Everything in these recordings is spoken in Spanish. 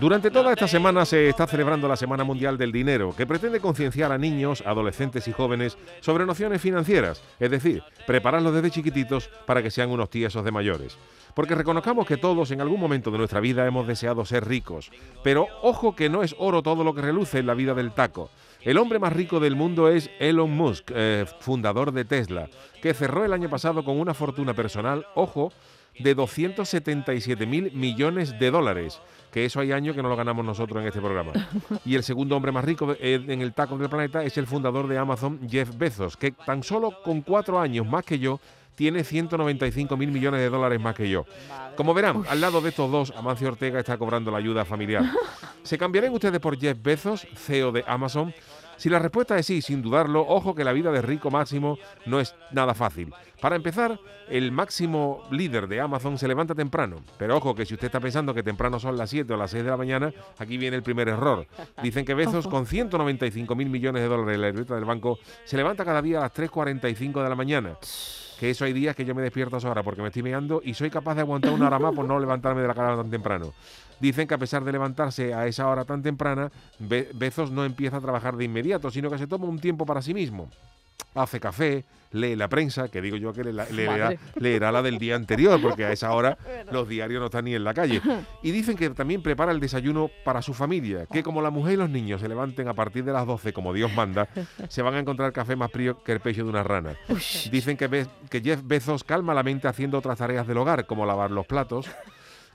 Durante toda esta semana se está celebrando la Semana Mundial del Dinero, que pretende concienciar a niños, adolescentes y jóvenes sobre nociones financieras, es decir, prepararlos desde chiquititos para que sean unos tiesos de mayores. Porque reconozcamos que todos en algún momento de nuestra vida hemos deseado ser ricos, pero ojo que no es oro todo lo que reluce en la vida del taco. El hombre más rico del mundo es Elon Musk, eh, fundador de Tesla, que cerró el año pasado con una fortuna personal, ojo, de 277 mil millones de dólares, que eso hay años que no lo ganamos nosotros en este programa. Y el segundo hombre más rico en el taco del planeta es el fundador de Amazon, Jeff Bezos, que tan solo con cuatro años más que yo tiene 195 mil millones de dólares más que yo. Como verán, al lado de estos dos, Amancio Ortega está cobrando la ayuda familiar. ¿Se cambiarán ustedes por Jeff Bezos, CEO de Amazon? Si la respuesta es sí, sin dudarlo, ojo que la vida de rico máximo no es nada fácil. Para empezar, el máximo líder de Amazon se levanta temprano. Pero ojo que si usted está pensando que temprano son las 7 o las 6 de la mañana, aquí viene el primer error. Dicen que Bezos, con 195 mil millones de dólares en la libreta del banco, se levanta cada día a las 3.45 de la mañana que eso hay días que yo me despierto a esa hora porque me estoy meando y soy capaz de aguantar una hora más por no levantarme de la cama tan temprano. Dicen que a pesar de levantarse a esa hora tan temprana, Bezos no empieza a trabajar de inmediato, sino que se toma un tiempo para sí mismo. Hace café, lee la prensa, que digo yo que leerá, la del día anterior, porque a esa hora los diarios no están ni en la calle. Y dicen que también prepara el desayuno para su familia, que como la mujer y los niños se levanten a partir de las 12 como Dios manda, se van a encontrar café más frío que el pecho de una rana. Dicen que, que Jeff Bezos calma la mente haciendo otras tareas del hogar, como lavar los platos,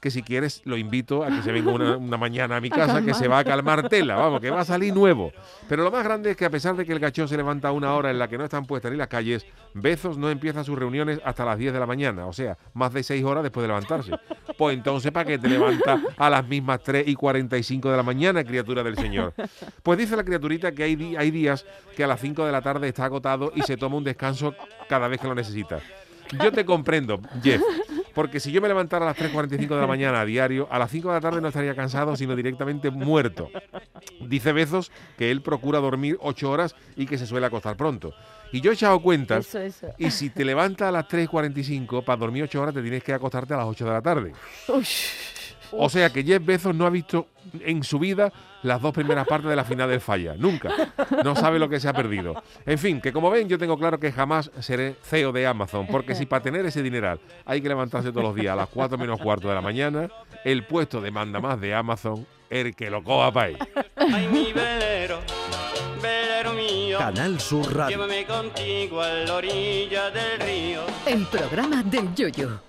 que si quieres lo invito a que se venga una, mañana a mi casa, que se va a calmar tela, vamos, que va a salir nuevo. Pero lo más grande es que a pesar de que el gachón se levanta a una hora en la que no están puestas ni las calles, Bezos no empieza sus reuniones hasta las 10 de la mañana, o sea, más de 6 horas después de levantarse. Pues entonces, ¿para qué te levantas a las mismas 3 y 45 de la mañana, criatura del Señor? Pues dice la criaturita que hay, hay días que a las 5 de la tarde está agotado y se toma un descanso cada vez que lo necesita. Yo te comprendo, Jeff. Porque si yo me levantara a las 3.45 de la mañana a diario, a las 5 de la tarde no estaría cansado, sino directamente muerto. Dice Bezos que él procura dormir 8 horas y que se suele acostar pronto. Y yo he echado cuentas, y si te levantas a las 3.45 para dormir 8 horas, te tienes que acostarte a las 8 de la tarde. O sea que Jeff Bezos no ha visto en su vida las dos primeras partes de la final del falla. Nunca. No sabe lo que se ha perdido. En fin, que como ven, yo tengo claro que jamás seré CEO de Amazon. Porque si para tener ese dineral hay que levantarse todos los días a las 4 menos cuarto de la mañana, el puesto de manda más de Amazon, el que lo coja para ahí. Ay, mi velero, velero mío. Canal Sur Radio. Llévame contigo a la orilla del río. El programa del Yoyo.